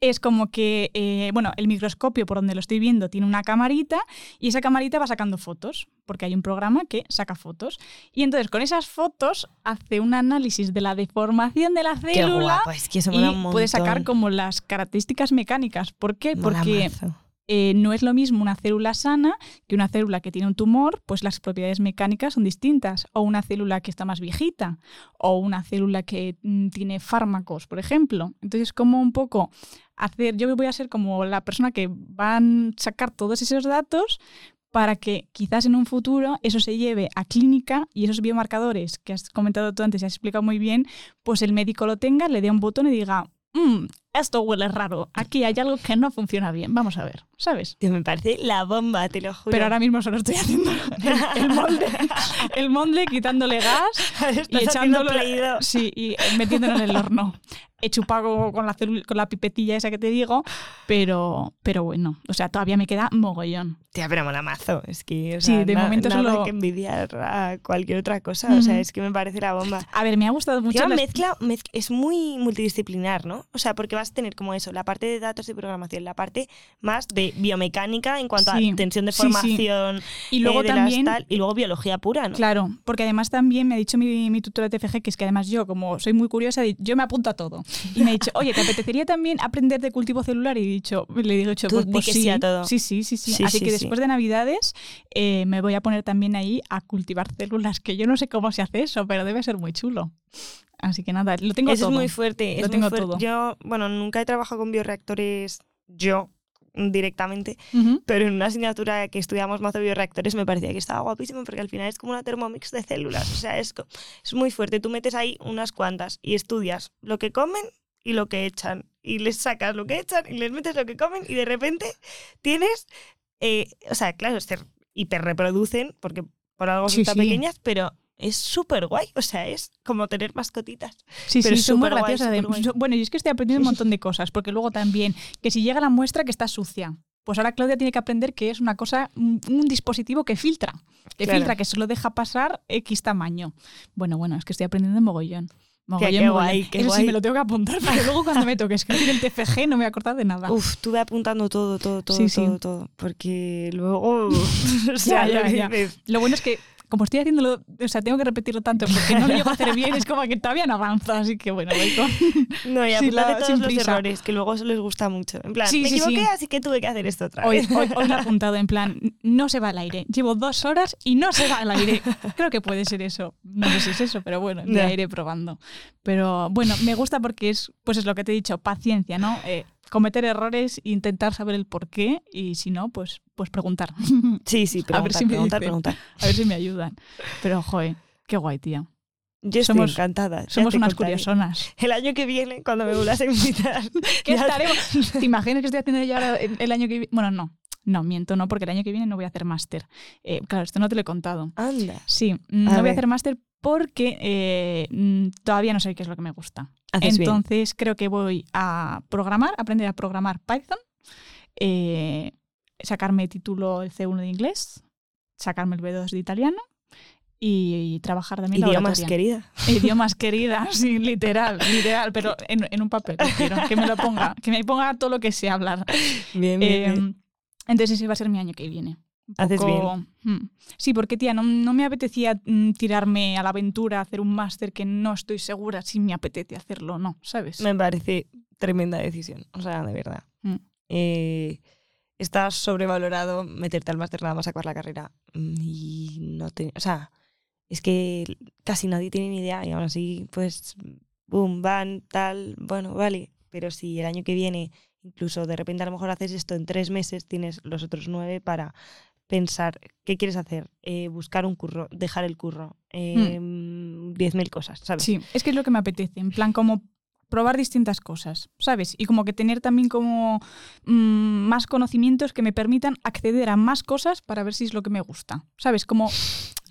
es como que, eh, bueno, el microscopio por donde lo estoy viendo tiene una camarita y esa camarita va sacando fotos, porque hay un programa que saca fotos. Y entonces con esas fotos hace un análisis de la deformación de la Qué célula guapo, es que eso y un puede sacar como las características mecánicas. ¿Por qué? Mola Porque mazo. eh, no es lo mismo una célula sana que una célula que tiene un tumor, pues las propiedades mecánicas son distintas. O una célula que está más viejita, o una célula que mm, tiene fármacos, por ejemplo. Entonces, como un poco hacer, yo voy a ser como la persona que van a sacar todos esos datos para que quizás en un futuro eso se lleve a clínica y esos biomarcadores que has comentado tú antes y has explicado muy bien, pues el médico lo tenga, le dé un botón y diga, "Mm, esto huele raro, aquí hay algo que no funciona bien, vamos a ver, ¿sabes? Tío, me parece la bomba, te lo juro. Pero ahora mismo solo estoy haciendo el, el molde, el molde, quitándole gas y echándolo sí, y metiéndolo en el horno. He chupado con la, con la pipetilla esa que te digo, pero, pero bueno, o sea, todavía me queda mogollón. Tía, pero mola mazo. Es que, o Sí, sea, de na- momento nada solo- que envidiar a cualquier otra cosa. O sea, es que me parece la bomba. A ver, me ha gustado mucho. Las- mezcla, mezc- es muy multidisciplinar, ¿no? O sea, porque vas a tener como eso, la parte de datos y programación, la parte más de biomecánica en cuanto Sí, a tensión de sí, sí. formación Y luego eh, de también, tal, y luego biología pura, ¿no? claro, porque además también me ha dicho mi, mi tutora de TFG que es que además yo, como soy muy curiosa, yo me apunto a todo. Y me ha dicho, oye, ¿te apetecería también aprender de cultivo celular? Y he dicho, le digo, Tú pues, di pues sí, sí a todo. Sí, sí, sí, sí. Sí, Así sí, que sí. después de Navidades eh, me voy a poner también ahí a cultivar células, que yo no sé cómo se hace eso, pero debe ser muy chulo. Así que nada, lo tengo Eso todo. es muy fuerte. Lo es muy tengo fuerte. todo. Yo, bueno, nunca he trabajado con bioreactores yo directamente, pero en una asignatura que estudiamos mazo bioreactores me parecía que estaba guapísimo porque al final es como una Thermomix de células. O sea, es, es muy fuerte. Tú metes ahí unas cuantas y estudias lo que comen y lo que echan. Y les sacas lo que echan y les metes lo que comen y de repente tienes... eh, o sea, claro, se hiperreproducen porque por algo son Sí, tan sí. pequeñas, pero es súper guay. O sea, es como tener mascotitas. Sí, Pero sí, es son muy graciosas. Bueno, y es que estoy aprendiendo un montón de cosas, porque luego también, que si llega la muestra que está sucia, pues ahora Claudia tiene que aprender que es una cosa, un, un dispositivo que filtra, que Claro. filtra, que solo deja pasar X tamaño. Bueno, bueno, es que estoy aprendiendo mogollón. Mogollón, qué mogollón. guay, qué Eso guay. sí, me lo tengo que apuntar, porque luego cuando me toque escribir el TFG no me voy a acordar de nada. Uf, estuve apuntando todo, todo, todo, Sí, sí. todo, todo. Porque luego. o sea, Ya, ya, ya. Lo bueno es que, como estoy haciéndolo, o sea, tengo que repetirlo tanto porque no lo llego a hacer bien, es como que todavía no avanza, así que bueno, voy con... No, y la- todos los prisa. errores, que luego les gusta mucho. En plan, Sí, me sí, equivoqué, sí. así que tuve que hacer esto otra Hoy, vez. hoy, hoy lo he apuntado en plan, no se va al aire. Llevo dos horas y no se va al aire. Creo que puede ser eso. No sé si es eso, pero bueno, ya Ya. iré probando. Pero bueno, me gusta porque es, pues es lo que te he dicho, paciencia, ¿no? Eh, cometer errores, intentar saber el por qué y si no, pues, pues preguntar. Sí, sí, A ver preguntar, si me preguntar, dicen. preguntar. A ver si me ayudan. Pero, joder, qué guay, tía. Yo estoy Somos- encantada. Somos unas contaré. curiosonas. El año que viene, cuando me vuelvas a invitar. ¿Qué estaremos? ¿Te imaginas que estoy haciendo yo ahora el el año que viene? Bueno, no. No, miento, no, porque el año que viene no voy a hacer máster. Eh, claro, esto no te lo he contado. Anda. Sí, mm, A no voy ver. a hacer máster porque eh, mm, todavía no sé qué es lo que me gusta. Haces bien. Entonces creo que voy a programar, aprender a programar Python, eh, sacarme título el C1 de inglés, sacarme el B2 de italiano y, trabajar también Idiomas, querida. Idiomas querida, sí, literal, literal, pero en, en un papel, quiero, que me lo ponga, que me ponga todo lo que sé hablar. Bien, bien, Eh, bien. Entonces ese va a ser mi año que viene. Haces poco- Mm. Sí, porque tía, no, no me apetecía mm, tirarme a la aventura, hacer un máster que no estoy segura si me apetece hacerlo o no, ¿sabes? Me parece tremenda decisión. O sea, de verdad. Mm. Eh, está sobrevalorado meterte al máster nada más acabar la carrera. Y no te, o sea, es que casi nadie tiene ni idea y aún así, pues, boom, van, tal, bueno, vale. Pero si el año que viene incluso de repente a lo mejor haces esto en tres meses, tienes los otros nueve para pensar qué quieres hacer, eh, buscar un curro, dejar el curro, eh, diez mil cosas, ¿sabes? Sí, es que es lo que me apetece, en plan como probar distintas cosas, ¿sabes? Y como que tener también como mm, más conocimientos que me permitan acceder a más cosas para ver si es lo que me gusta, ¿sabes? Como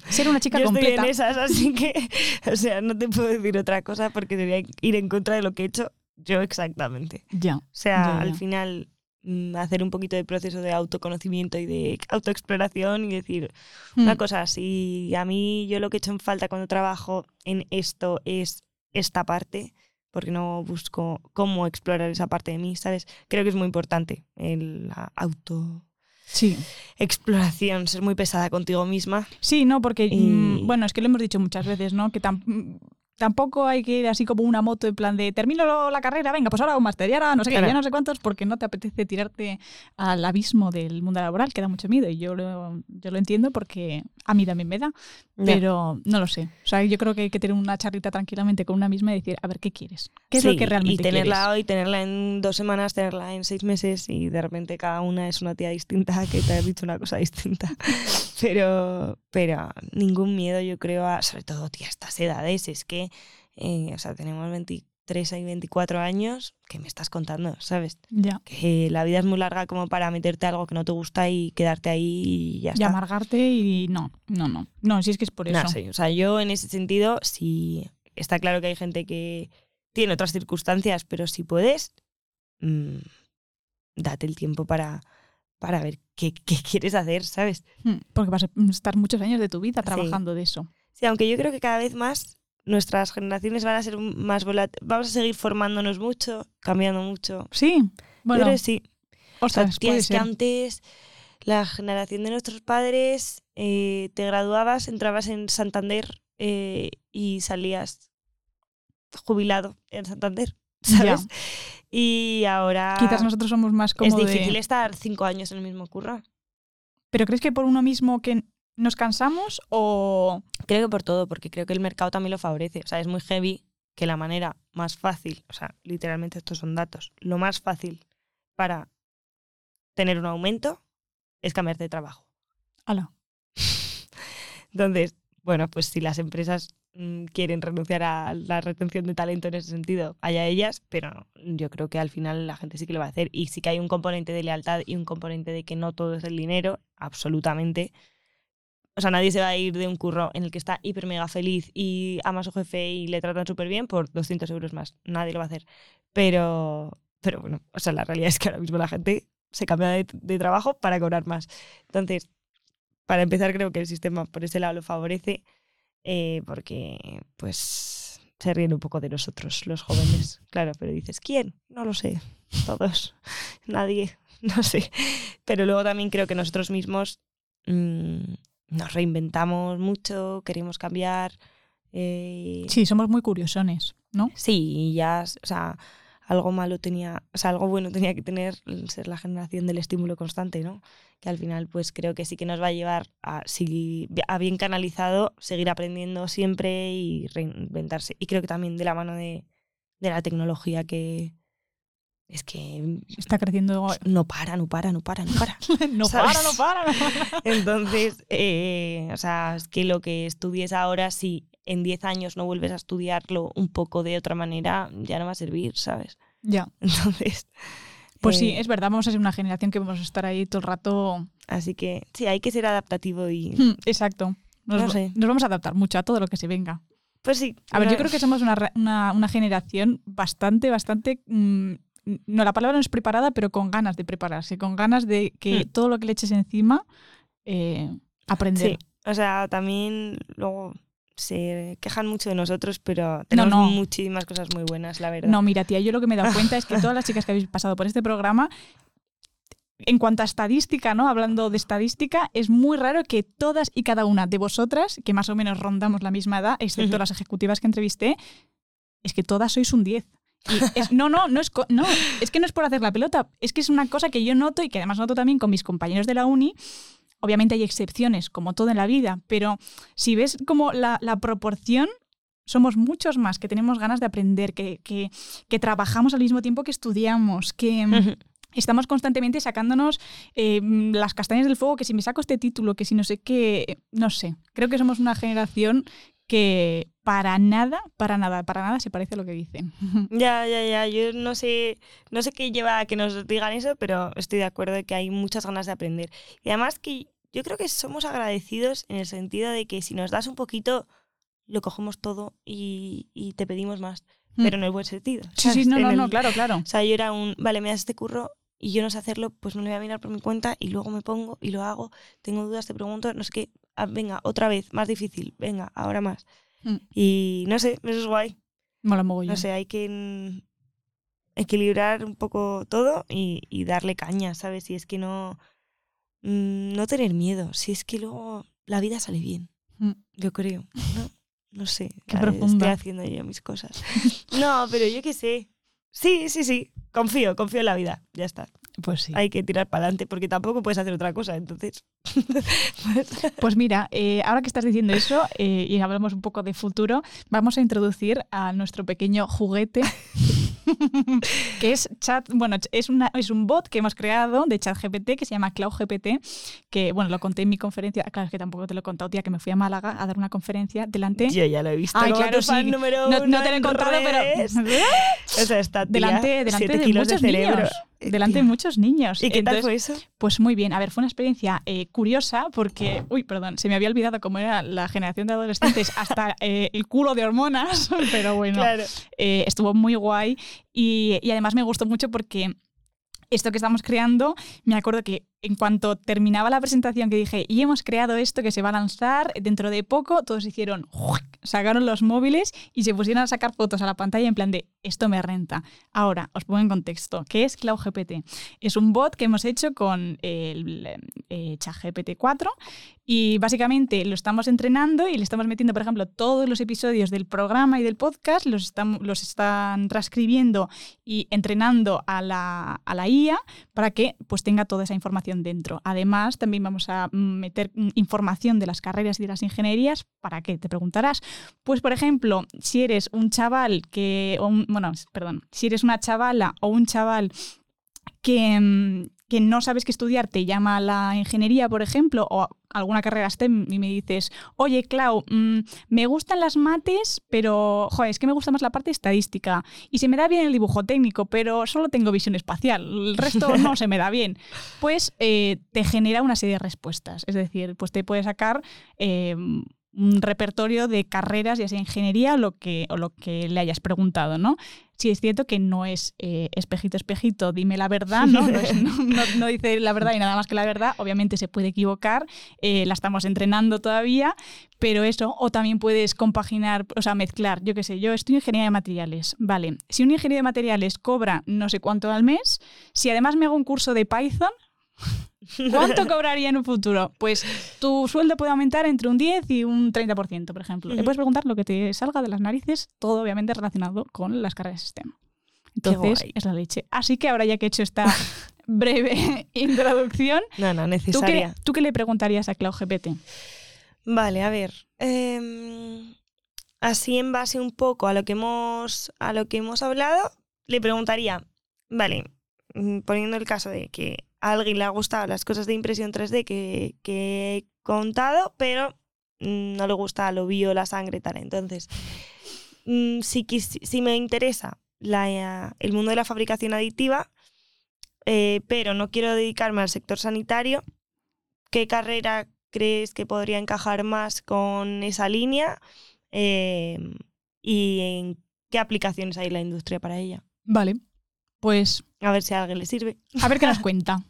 ser una chica Yo completa. Estoy en esas, así que, o sea, no te puedo decir otra cosa porque debería ir en contra de lo que he hecho yo exactamente. Ya. O sea, Ya, ya. al final mm, hacer un poquito de proceso de autoconocimiento y de autoexploración y decir, una Mm. cosa, si a mí yo lo que he hecho en falta cuando trabajo en esto es esta parte, porque no busco cómo explorar esa parte de mí, ¿sabes? Creo que es muy importante el- la autoexploración, Sí. ser muy pesada contigo misma. Sí, no, porque, Y- mm, bueno, es que lo hemos dicho muchas veces, ¿no? Que mm, tampoco hay que ir así como una moto en plan de termino la carrera, venga, pues ahora un máster y ahora no sé qué, ya no sé cuántos, porque no te apetece tirarte al abismo del mundo laboral, que da mucho miedo. Y yo lo, yo lo entiendo porque a mí también me da, pero no lo sé. O sea, yo creo que hay que tener una charlita tranquilamente con una misma y decir, a ver, ¿qué quieres? ¿Qué es lo que realmente Y tenerla quieres? hoy, tenerla en dos semanas, tenerla en seis meses y de repente cada una es una tía distinta que te ha dicho una cosa distinta. Pero, pero ningún miedo, yo creo, a, sobre todo, tía, a estas edades. Es que, eh, o sea, tenemos 23 y 24 años, ¿qué me estás contando? ¿Sabes? Ya. Que la vida es muy larga como para meterte a algo que no te gusta y quedarte ahí y ya Y está. amargarte y no, no, no. No, si es que es por eso. No o sea, yo en ese sentido, sí, está claro que hay gente que tiene otras circunstancias, pero si puedes, mm, date el tiempo para, para ver qué, qué quieres hacer, ¿sabes? Mm, Porque vas a estar muchos años de tu vida Sí. trabajando de eso. Sí, aunque yo creo que cada vez más nuestras generaciones van a ser más volátiles, vamos a seguir formándonos mucho, cambiando mucho. Sí, bueno, que sí. O sea, tía, es que antes la generación de nuestros padres, eh, te graduabas, entrabas en Santander eh, y salías jubilado en Santander, ¿sabes? Y ahora Quizás nosotros somos más como es de- difícil estar cinco años en el mismo curro. ¿Pero crees que por uno mismo que nos cansamos o...? Creo que por todo, porque creo que el mercado también lo favorece. O sea, es muy heavy que la manera más fácil, o sea, literalmente estos son datos, lo más fácil para tener un aumento es cambiarte de trabajo. Ala. Entonces, bueno, pues si las empresas mm, quieren renunciar a la retención de talento en ese sentido, allá ellas, pero yo creo que al final la gente sí que lo va a hacer. Y sí que hay un componente de lealtad y un componente de que no todo es el dinero, absolutamente. O sea, nadie se va a ir de un curro en el que está hiper mega feliz y ama a su jefe y le tratan súper bien por 200 euros más. Nadie lo va a hacer. Pero, pero bueno, o sea, la realidad es que ahora mismo la gente se cambia de, de trabajo para cobrar más. Entonces, para empezar, creo que el sistema por ese lado lo favorece, eh, porque pues se ríen un poco de nosotros, los jóvenes. Claro, pero dices, ¿quién? No lo sé. Todos. Nadie. No sé. Pero luego también creo que nosotros mismos mm, nos reinventamos mucho, queremos cambiar. eh, Sí, somos muy curiosones, ¿no? Sí, ya, o sea, algo malo tenía, o sea, algo bueno tenía que tener ser la generación del estímulo constante, ¿no? Que al final, pues creo que sí que nos va a llevar a, si, a bien canalizado, seguir aprendiendo siempre y reinventarse. Y creo que también de la mano de, de la tecnología que es que Está creciendo... no para, no para, no para, no para. no para, no para, no para. Entonces, eh, o sea, es que lo que estudies ahora, si en 10 años no vuelves a estudiarlo un poco de otra manera, ya no va a servir, ¿sabes? Ya. Entonces. Pues sí, eh, es verdad, vamos a ser una generación que vamos a estar ahí todo el rato... Así que sí, hay que ser adaptativo y. Hmm, Exacto. Nos, No sé. nos vamos a adaptar mucho a todo lo que se venga. Pues sí. A ver, yo creo que somos una, una, una generación bastante, bastante... mm, no, la palabra no es preparada, pero con ganas de prepararse, con ganas de que Hmm. todo lo que le eches encima, eh, aprender. Sí, o sea, también luego se quejan mucho de nosotros, pero tenemos no. muchísimas cosas muy buenas, la verdad. No, mira, tía, yo lo que me he dado cuenta es que todas las chicas que habéis pasado por este programa, en cuanto a estadística, ¿no? Hablando de estadística, es muy raro que todas y cada una de vosotras, que más o menos rondamos la misma edad, excepto las ejecutivas que entrevisté, es que todas sois un 10. Y es- no, no, no es, no, es que no es por hacer la pelota, es que es una cosa que yo noto y que además noto también con mis compañeros de la uni. Obviamente hay excepciones, como todo en la vida, pero si ves como la, la proporción, somos muchos más, que tenemos ganas de aprender, que, que, que trabajamos al mismo tiempo que estudiamos, que... Ujú. Estamos constantemente sacándonos eh, las castañas del fuego, que si me saco este título, que si no sé qué, no sé. Creo que somos una generación que para nada, para nada, para nada se parece a lo que dicen. Ya, ya, ya. Yo no sé, no sé qué lleva a que nos digan eso, pero estoy de acuerdo de que hay muchas ganas de aprender. Y además que yo creo que somos agradecidos en el sentido de que si nos das un poquito, lo cogemos todo y, y te pedimos más. Mm. Pero en el buen sentido. Sí, sí, no, En no, el- no, claro, claro. O sea, yo era un, vale, me das este curro y yo no sé hacerlo, pues me lo voy a mirar por mi cuenta y luego me pongo y lo hago. Tengo dudas, te pregunto, no sé qué. Ah, venga, otra vez, más difícil. Venga, ahora más. Mm. Y no sé, eso es guay. Mola mogollón. No sé, hay que equilibrar un poco todo y, y darle caña, ¿sabes? Si es que no. mm, no tener miedo. Si es que luego la vida sale bien. Mm. Yo creo. No, no sé. Qué. Estoy haciendo yo mis cosas. No, pero yo qué sé. Sí, sí, sí. Confío, confío en la vida. Ya está. Pues sí. Hay que tirar para adelante porque tampoco puedes hacer otra cosa. Entonces. pues, Pues mira, eh, ahora que estás diciendo eso eh, y hablamos un poco de futuro, vamos a introducir a nuestro pequeño juguete. que es chat, bueno, es, una, es un bot que hemos creado de ChatGPT que se llama CloudGPT, que bueno, lo conté en mi conferencia, claro, es que tampoco te lo he contado, tía, que me fui a Málaga a dar una conferencia delante. yo ya lo he visto. Ay, claro, sí. número No, uno no te lo he contado, redes. pero O sea, está tía, delante, delante siete de kilos muchos cerebro. niños. Eh, Delante de muchos niños. ¿Y qué tal Entonces, fue eso? Pues muy bien. A ver, fue una experiencia eh, curiosa porque, uy, perdón, se me había olvidado cómo era la generación de adolescentes hasta eh, el culo de hormonas, pero bueno, Claro. eh, estuvo muy guay y, y además me gustó mucho porque esto que estamos creando, me acuerdo que en cuanto terminaba la presentación que dije, y hemos creado esto que se va a lanzar dentro de poco, todos hicieron, sacaron los móviles y se pusieron a sacar fotos a la pantalla en plan de, esto me renta. Ahora, os pongo en contexto, ¿qué es CloudGPT? Es un bot que hemos hecho con el eh, ChatGPT 4 y básicamente lo estamos entrenando y le estamos metiendo, por ejemplo, todos los episodios del programa y del podcast, los están, los están transcribiendo y entrenando a la, a la IA para que pues, tenga toda esa información dentro. Además, también vamos a meter información de las carreras y de las ingenierías. ¿Para qué? Te preguntarás. Pues, por ejemplo, si eres un chaval que, bueno, perdón, si eres una chavala o un chaval que, que no sabes qué estudiar, te llama la ingeniería, por ejemplo, o alguna carrera STEM y me dices, oye, Clau, mm, me gustan las mates, pero, joder, es que me gusta más la parte estadística. Y se me da bien el dibujo técnico, pero solo tengo visión espacial. El resto no se me da bien. Pues eh, te genera una serie de respuestas. Es decir, pues te puede sacar... eh, un repertorio de carreras, ya sea ingeniería o lo que, o lo que le hayas preguntado, ¿no? Sí es cierto que no es eh, espejito, espejito, dime la verdad, ¿no? No, dice la verdad y nada más que la verdad. Obviamente se puede equivocar, eh, la estamos entrenando todavía, pero eso, o también puedes compaginar, o sea, mezclar, yo qué sé, yo estoy en ingeniería de materiales, vale. Si un ingeniero de materiales cobra no sé cuánto al mes, si además me hago un curso de Python, ¿Cuánto cobraría en un futuro? Pues tu sueldo puede aumentar entre un 10 y un 30%, por ejemplo. Le puedes preguntar lo que te salga de las narices, todo obviamente relacionado con las carreras STEM. Entonces, guay. es la leche. Así que ahora ya que he hecho esta breve introducción, No, no, ¿tú qué, necesaria. ¿tú qué le preguntarías a CloudGPT? Vale, a ver. em, así en base un poco a lo que hemos, a lo que hemos hablado, le preguntaría, vale, mm, poniendo el caso de que a alguien le ha gustado las cosas de impresión 3D que, que he contado, pero mm, no le gusta lo bio, la sangre, tal. Entonces, mm, si, me interesa la, el mundo de la fabricación aditiva, eh, pero no quiero dedicarme al sector sanitario, ¿qué carrera crees que podría encajar más con esa línea? Eh, ¿Y en qué aplicaciones hay en la industria para ella? Vale, pues A ver si a alguien le sirve. a ver qué nos cuenta.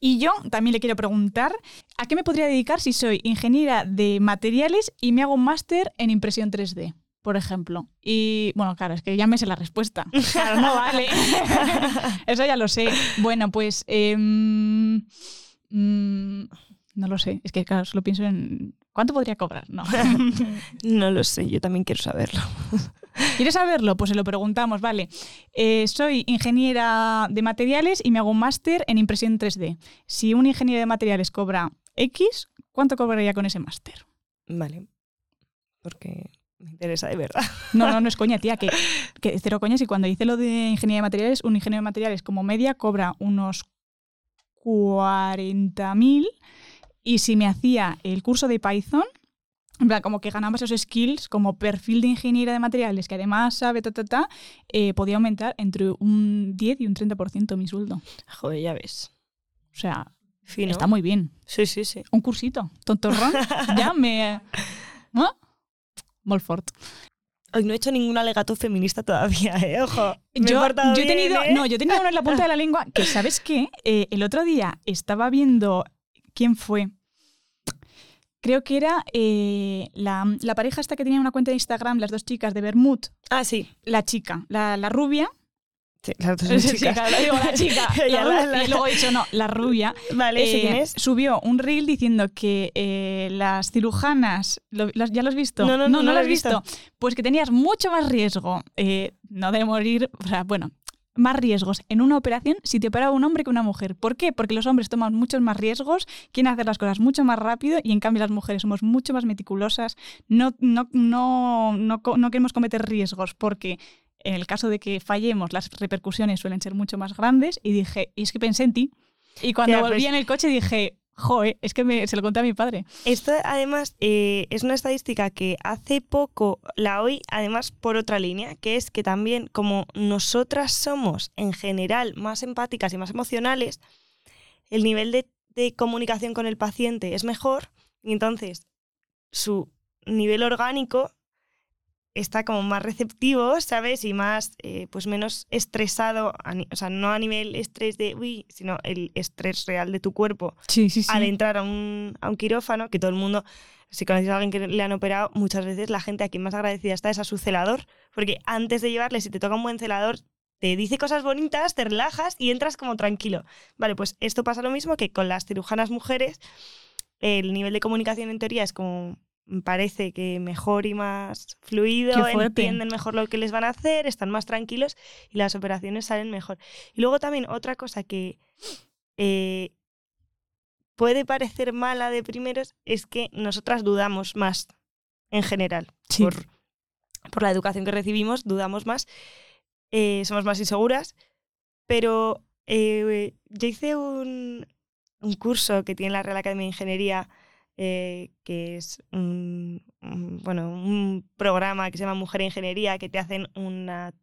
Y yo también le quiero preguntar, ¿a qué me podría dedicar si soy ingeniera de materiales y me hago un máster en impresión 3D? Por ejemplo. Y bueno, claro, es que ya me sé la respuesta. Claro, no vale. Eso ya lo sé. Bueno, pues. em, mm, no lo sé. Es que, claro, solo pienso en. ¿Cuánto podría cobrar? No. No lo sé, yo también quiero saberlo. ¿Quieres saberlo? Pues se lo preguntamos, vale. Eh, soy ingeniera de materiales y me hago un máster en impresión 3D. Si un ingeniero de materiales cobra X, ¿cuánto cobraría con ese máster? Vale. Porque me interesa de verdad. No, no, no es coña, tía, que, que cero coñas. Y cuando hice lo de ingeniería de materiales, un ingeniero de materiales como media cobra unos 40.000 y si me hacía el curso de Python, en plan, como que ganaba esos skills como perfil de ingeniera de materiales, que además sabe, ta, ta, ta, eh, podía aumentar entre un 10 y un 30% mi sueldo. Joder, ya ves. O sea, Fino. está muy bien. Sí, sí, sí. Un cursito, tontorrón, ya me... ¿No? Molt fort. Hoy no he hecho ningún alegato feminista todavía, ¿eh? Ojo. me he Yo, yo he bien, tenido, ¿eh? no, yo he tenido uno en la punta de la lengua que, ¿sabes qué? Eh, el otro día estaba viendo quién fue. Creo que era eh, la, la pareja esta que tenía una cuenta de Instagram, las dos chicas de Bermud. Ah, sí. La chica, la, la rubia. Sí, las dos son chicas. digo, la chica. la rubia, la- la- Y luego he dicho, no, la rubia. Vale, ¿sé eh, quién es? Subió un reel diciendo que eh, las cirujanas, ¿lo- las- ¿ya lo has visto? No, no, no, no lo lo has he visto. Pues que tenías mucho más riesgo, no de morir, o sea, bueno, más riesgos en una operación si te operaba un hombre que una mujer. ¿Por qué? Porque los hombres toman muchos más riesgos, quieren hacer las cosas mucho más rápido y en cambio las mujeres somos mucho más meticulosas, no, no, no, no, queremos cometer riesgos porque en el caso de que fallemos las repercusiones suelen ser mucho más grandes y dije, y es que pensé en ti. Y cuando volví pues- en el coche dije, joe, es que se lo conté a mi padre. Esto además eh, es una estadística que hace poco la oí, además por otra línea, que es que también como nosotras somos en general más empáticas y más emocionales, el nivel de, de comunicación con el paciente es mejor y entonces su nivel orgánico está como más receptivo, ¿sabes? Y más, eh, pues menos estresado, o sea, no a nivel estrés de, uy, sino el estrés real de tu cuerpo Sí, sí, sí. al entrar a un, a un quirófano, que todo el mundo, si conoces a alguien que le han operado, muchas veces la gente a quien más agradecida está es a su celador, porque antes de llevarle, si te toca un buen celador, te dice cosas bonitas, te relajas y entras como tranquilo. Vale, pues esto pasa lo mismo que con las cirujanas mujeres, el nivel de comunicación en teoría es como parece que mejor y más fluido, entienden mejor lo que les van a hacer, están más tranquilos y las operaciones salen mejor. Y luego también otra cosa que eh, puede parecer mala de primeros es que nosotras dudamos más en general. Sí. Por, por la educación que recibimos, dudamos más, eh, somos más inseguras, pero eh, yo hice un, un curso que tiene la Real Academia de Ingeniería, eh, que es un, un- bueno, un programa que se llama Mujer Ingeniería, que te hacen una,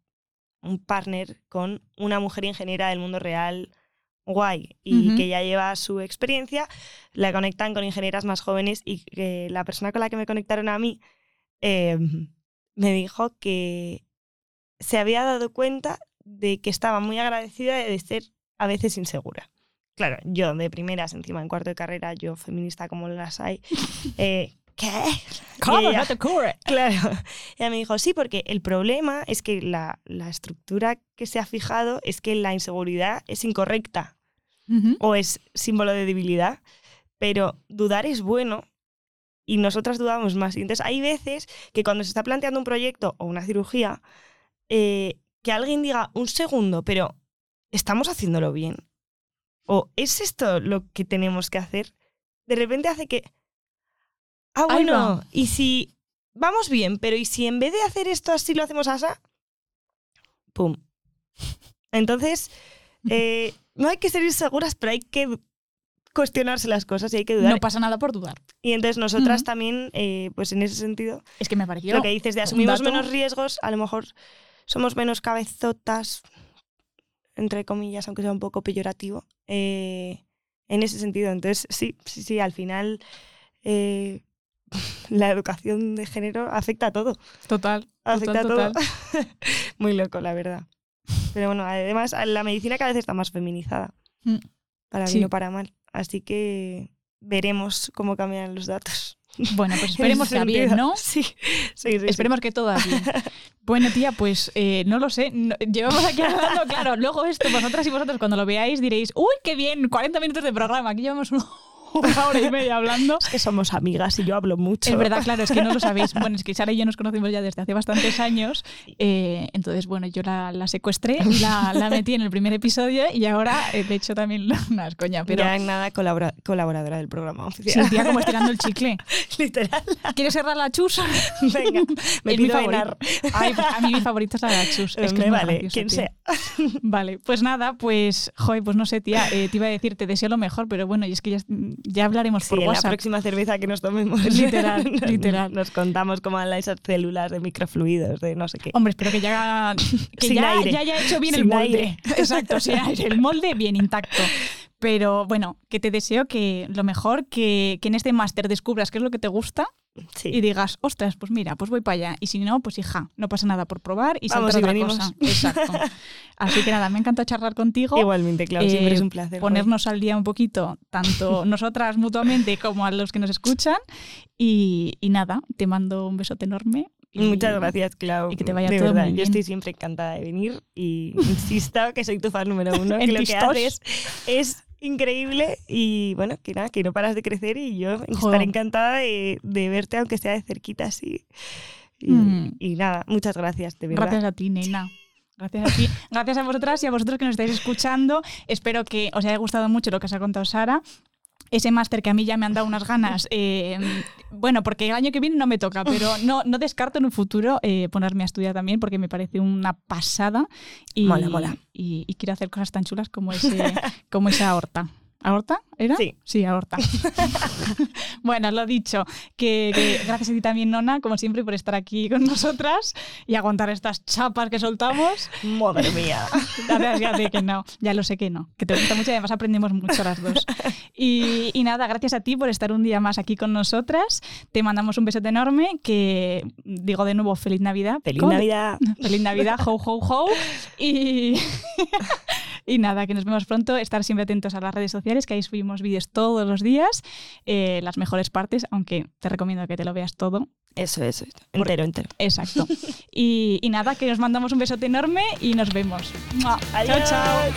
un partner con una mujer ingeniera del mundo real guay y que ya lleva su experiencia, la conectan con ingenieras más jóvenes y que la persona con la que me conectaron a mí eh, me dijo que se había dado cuenta de que estaba muy agradecida de ser a veces insegura. Claro, yo de primeras, encima en cuarto de carrera, yo feminista como las hay, eh, ¿qué? ¿Cómo? Ella- No te ocurre. Claro. Ella me dijo, sí, porque el problema es que la, la estructura que se ha fijado es que la inseguridad es incorrecta o es símbolo de debilidad, pero dudar es bueno y nosotras dudamos más. Y entonces hay veces que cuando se está planteando un proyecto o una cirugía, eh, que alguien diga un segundo, pero ¿estamos haciéndolo bien? ¿O es esto lo que tenemos que hacer? De repente hace que... Ah, bueno, y si vamos bien, pero ¿y si en vez de hacer esto así lo hacemos así? ¡Pum! Entonces, eh, no hay que ser inseguras, pero hay que cuestionarse las cosas y hay que dudar. No pasa nada por dudar. y entonces nosotras también, eh, pues en ese sentido, Es que me pareció. lo que dices de asumimos menos riesgos, a lo mejor somos menos cabezotas, entre comillas, aunque sea un poco peyorativo, eh, en ese sentido. Entonces, sí, sí, sí, al final eh, la educación de género afecta a todo. Total. Afecta total, a todo. Muy loco, la verdad. Pero bueno, además la medicina cada vez está más feminizada. Mm. Para bien o para mal. Así que veremos cómo cambian los datos. Bueno, pues esperemos que bien. ¿no? Sí, sí, sí. sí. Esperemos que todo bien. Bueno, tía, pues eh, no lo sé. no- llevamos aquí hablando, claro. Luego esto, vosotras y vosotros, cuando lo veáis, diréis, uy, qué bien, 40 minutos de programa. Aquí llevamos un- una hora y media hablando. Es que somos amigas y yo hablo mucho. Es verdad, claro, es que no lo sabéis. Bueno, es que Sara y yo nos conocimos ya desde hace bastantes años. eh, entonces, bueno, yo la, la secuestré y la, la metí en el primer episodio y ahora, eh, de hecho, también no es coña, pero. ya en nada colabora- colaboradora del programa oficial. tía, como estirando el chicle. Literal. ¿Quieres cerrar la chus? Venga, me Es mi pido favorito. Enar. Ay, a mí mi favorita es la de la chus. Es que Me es vale, quien sea. Vale, pues nada, pues, joder, pues no sé, tía, eh, te iba a decir, te deseo lo mejor, pero bueno, y es que ya, ya hablaremos Sí, por en la próxima cerveza que nos tomemos. Literal, literal. Nos contamos cómo van esas células de microfluidos, de no sé qué. Hombre, espero que ya, que Sin ya, aire. ya haya hecho bien el molde. aire. Exacto, aire, el molde bien intacto. Pero bueno, que te deseo que lo mejor, que, que en este máster descubras qué es lo que te gusta Sí. y digas, ostras, pues mira, pues voy para allá. Y si no, pues hija, no pasa nada por probar y Vamos saltar y otra venimos. cosa. Exacto. Así que nada, me encanta charlar contigo. Igualmente, claro, siempre Eh, es un placer. joder. ponernos al día un poquito, tanto nosotras mutuamente como a los que nos escuchan. Y, y nada, te mando un besote enorme. y- Muchas gracias, Clau. y que te vaya de todo verdad, muy Yo bien. estoy siempre encantada de venir y insisto que soy tu fan número uno, que En lo que haces es increíble y bueno, que nada, que no paras de crecer y yo Jo. estaré encantada de, de verte aunque sea de cerquita así. Y, Mm. y nada, muchas gracias, de verdad. Gracias a ti, nena. Gracias a ti. Gracias a vosotras y a vosotros que nos estáis escuchando. Espero que os haya gustado mucho lo que os ha contado Sara. Ese máster que a mí ya me han dado unas ganas. eh, bueno, porque el año que viene no me toca, pero no, no descarto en un futuro eh, ponerme a estudiar también porque me parece una pasada. Y, Mola, mola. Y, y quiero hacer cosas tan chulas como, ese, como esa aorta. ¿Aorta? ¿Era? Sí. Sí, aorta. bueno, lo dicho, que, que gracias a ti también, Nona, como siempre, por estar aquí con nosotras y aguantar estas chapas que soltamos. Madre mía. Gracias, ya sé que no, ya lo sé que no, que te gusta mucho y además aprendemos mucho las dos. Y, y nada, gracias a ti por estar un día más aquí con nosotras. Te mandamos un besote enorme, que digo de nuevo, feliz Navidad. Feliz Navidad. Feliz Navidad, ho, ho, ho. Y, y nada, que nos vemos pronto. Estar siempre atentos a las redes sociales, que ahí subimos vídeos todos los días, eh, las mejores partes, aunque te recomiendo que te lo veas todo. Eso, eso. Entero, entero. Exacto. Y, y nada, que nos mandamos un besote enorme y nos vemos. ¡Mua! Chao, Adiós. chao.